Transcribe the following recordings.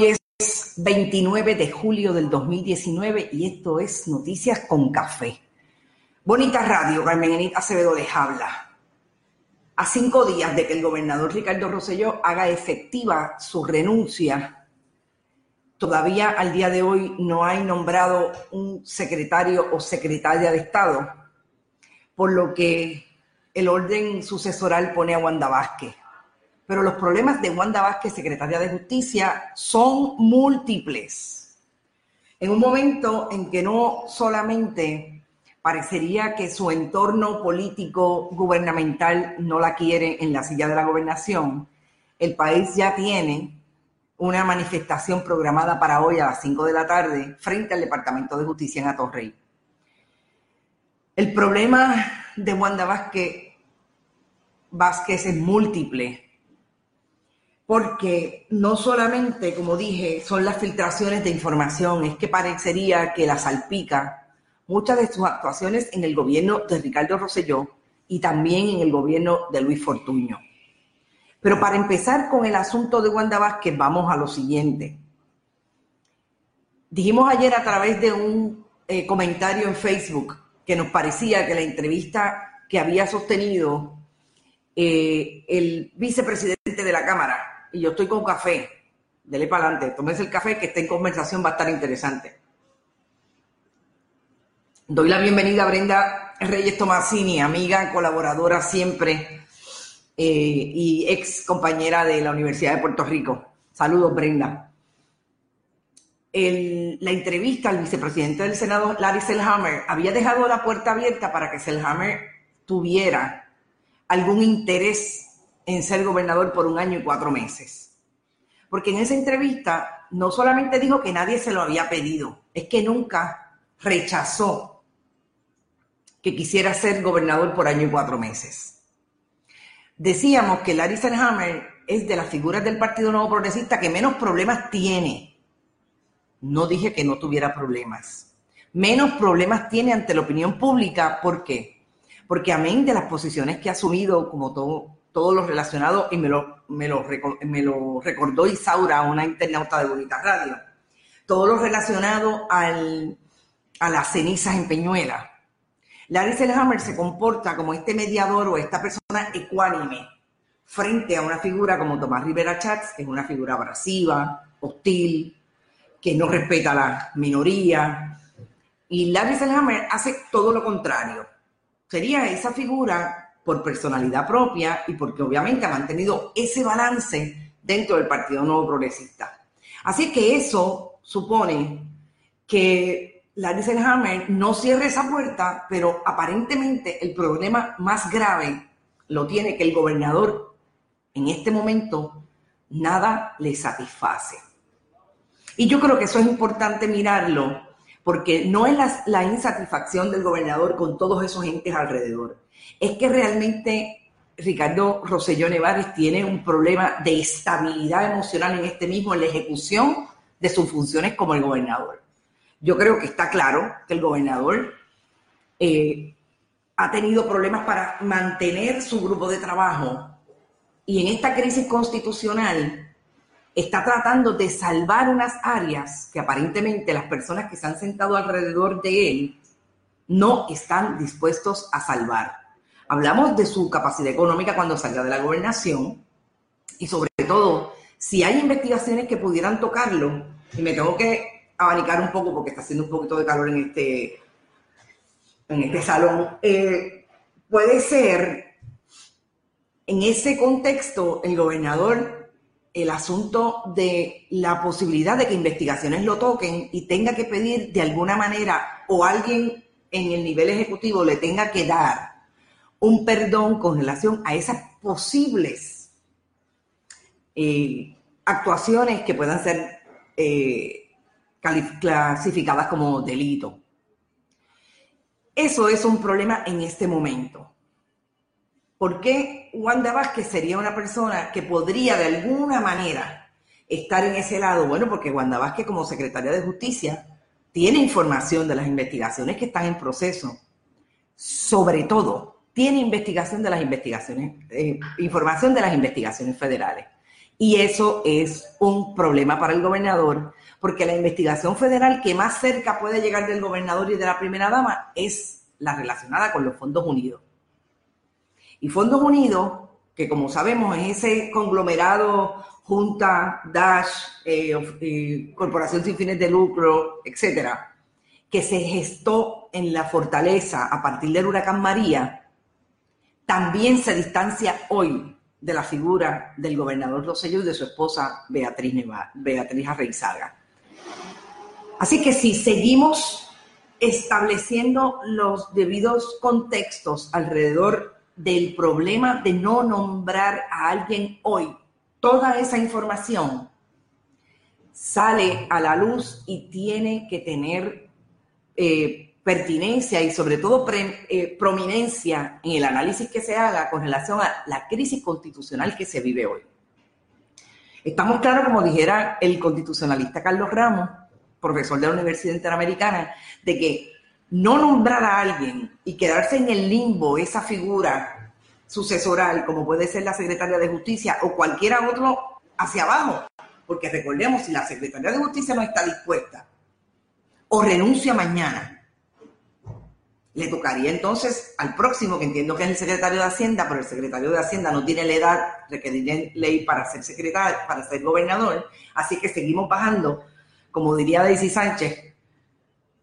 Hoy es 29 de julio del 2019 y esto es Noticias con Café. Bonita radio, Carmen Enita Acevedo les habla. A cinco días de que el gobernador Ricardo Rosselló haga efectiva su renuncia, todavía al día de hoy no hay nombrado un secretario o secretaria de Estado, por lo que el orden sucesoral pone a Wanda Vázquez pero los problemas de Wanda Vázquez, secretaria de Justicia, son múltiples. En un momento en que no solamente parecería que su entorno político gubernamental no la quiere en la silla de la gobernación, el país ya tiene una manifestación programada para hoy a las 5 de la tarde frente al Departamento de Justicia en Atorrey. El problema de Wanda Vázquez, Vázquez es múltiple porque no solamente, como dije, son las filtraciones de información, es que parecería que la salpica muchas de sus actuaciones en el gobierno de Ricardo Rosselló y también en el gobierno de Luis Fortuño. Pero para empezar con el asunto de Wanda Vázquez, vamos a lo siguiente. Dijimos ayer a través de un eh, comentario en Facebook que nos parecía que la entrevista que había sostenido eh, el vicepresidente de la Cámara, y yo estoy con café. Dele para adelante, tómese el café que esta conversación va a estar interesante. Doy la bienvenida a Brenda Reyes Tomasini, amiga, colaboradora siempre eh, y ex compañera de la Universidad de Puerto Rico. Saludos, Brenda. la entrevista al vicepresidente del Senado, Larry Selhammer, había dejado la puerta abierta para que Selhammer tuviera algún interés en ser gobernador por un año y cuatro meses. Porque en esa entrevista no solamente dijo que nadie se lo había pedido, es que nunca rechazó que quisiera ser gobernador por año y cuatro meses. Decíamos que Larry Selhammer es de las figuras del Partido Nuevo Progresista que menos problemas tiene. No dije que no tuviera problemas. Menos problemas tiene ante la opinión pública. ¿Por qué? Porque amén de las posiciones que ha asumido, como todo, todo lo relacionado, y me lo, me lo, me lo recordó Isaura, una internauta de Bonita Radio, todo lo relacionado al, a las cenizas en Peñuela. Larry Selhammer se comporta como este mediador o esta persona ecuánime frente a una figura como Tomás Rivera Chats, que es una figura abrasiva, hostil, que no respeta a la minoría. Y Larry Selhammer hace todo lo contrario. Sería esa figura por personalidad propia y porque obviamente ha mantenido ese balance dentro del Partido Nuevo Progresista. Así que eso supone que Larry Selhammer no cierre esa puerta, pero aparentemente el problema más grave lo tiene que el gobernador en este momento nada le satisface. Y yo creo que eso es importante mirarlo, porque no es la, la insatisfacción del gobernador con todos esos entes alrededor es que realmente Ricardo Rosselló Nevares tiene un problema de estabilidad emocional en este mismo, en la ejecución de sus funciones como el gobernador. Yo creo que está claro que el gobernador eh, ha tenido problemas para mantener su grupo de trabajo y en esta crisis constitucional está tratando de salvar unas áreas que aparentemente las personas que se han sentado alrededor de él no están dispuestos a salvar. Hablamos de su capacidad económica cuando salga de la gobernación y sobre todo, si hay investigaciones que pudieran tocarlo, y me tengo que abanicar un poco porque está haciendo un poquito de calor en este, en este salón, eh, puede ser en ese contexto el gobernador el asunto de la posibilidad de que investigaciones lo toquen y tenga que pedir de alguna manera o alguien en el nivel ejecutivo le tenga que dar un perdón con relación a esas posibles eh, actuaciones que puedan ser eh, clasificadas como delito. Eso es un problema en este momento. ¿Por qué Wanda Vázquez sería una persona que podría de alguna manera estar en ese lado? Bueno, porque Wanda Vázquez como secretaria de Justicia tiene información de las investigaciones que están en proceso, sobre todo tiene investigación de las investigaciones, eh, información de las investigaciones federales. Y eso es un problema para el gobernador, porque la investigación federal que más cerca puede llegar del gobernador y de la primera dama es la relacionada con los Fondos Unidos. Y Fondos Unidos, que como sabemos es ese conglomerado, Junta, Dash, eh, eh, Corporación sin fines de lucro, etcétera, que se gestó en la fortaleza a partir del huracán María, también se distancia hoy de la figura del gobernador Rosselló y de su esposa Beatriz, Neva, Arreizaga. Así que si seguimos estableciendo los debidos contextos alrededor del problema de no nombrar a alguien hoy, toda esa información sale a la luz y tiene que tener eh, pertinencia y sobre todo eh, prominencia en el análisis que se haga con relación a la crisis constitucional que se vive hoy. Estamos claros, como dijera el constitucionalista Carlos Ramos, profesor de la Universidad Interamericana, de que no nombrar a alguien y quedarse en el limbo esa figura sucesoral, como puede ser la secretaria de Justicia o cualquiera otro hacia abajo, porque recordemos, si la secretaria de Justicia no está dispuesta o renuncia mañana, le tocaría entonces al próximo, que entiendo que es el secretario de Hacienda, pero el secretario de Hacienda no tiene la edad requerida ley para ser secretario, para ser gobernador, así que seguimos bajando, como diría Daisy Sánchez,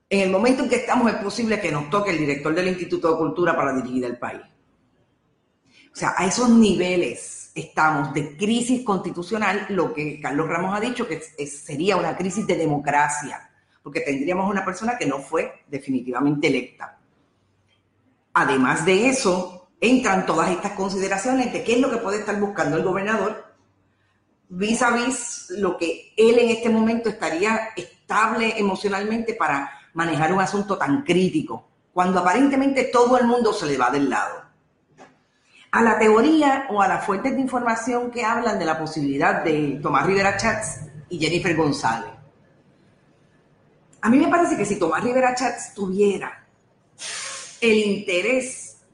en el momento en que estamos es posible que nos toque el director del Instituto de Cultura para dirigir el país. O sea, a esos niveles estamos de crisis constitucional, lo que Carlos Ramos ha dicho que sería una crisis de democracia, porque tendríamos una persona que no fue definitivamente electa. Además de eso, entran todas estas consideraciones de qué es lo que puede estar buscando el gobernador vis a vis lo que él en este momento estaría estable emocionalmente para manejar un asunto tan crítico, cuando aparentemente todo el mundo se le va del lado. A la teoría o a las fuentes de información que hablan de la posibilidad de Tomás Rivera Chats y Jennifer González. A mí me parece que si Tomás Rivera Chats tuviera el interés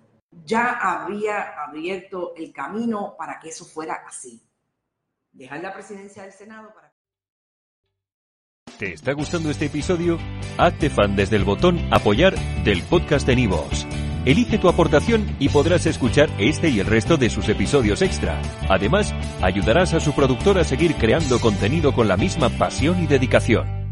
ya había abierto el camino para que eso fuera así. Dejar la presidencia del Senado para... ¿Te está gustando este episodio? Hazte fan desde el botón apoyar del podcast de Nivos. Elige tu aportación y podrás escuchar este y el resto de sus episodios extra. Además, ayudarás a su productor a seguir creando contenido con la misma pasión y dedicación.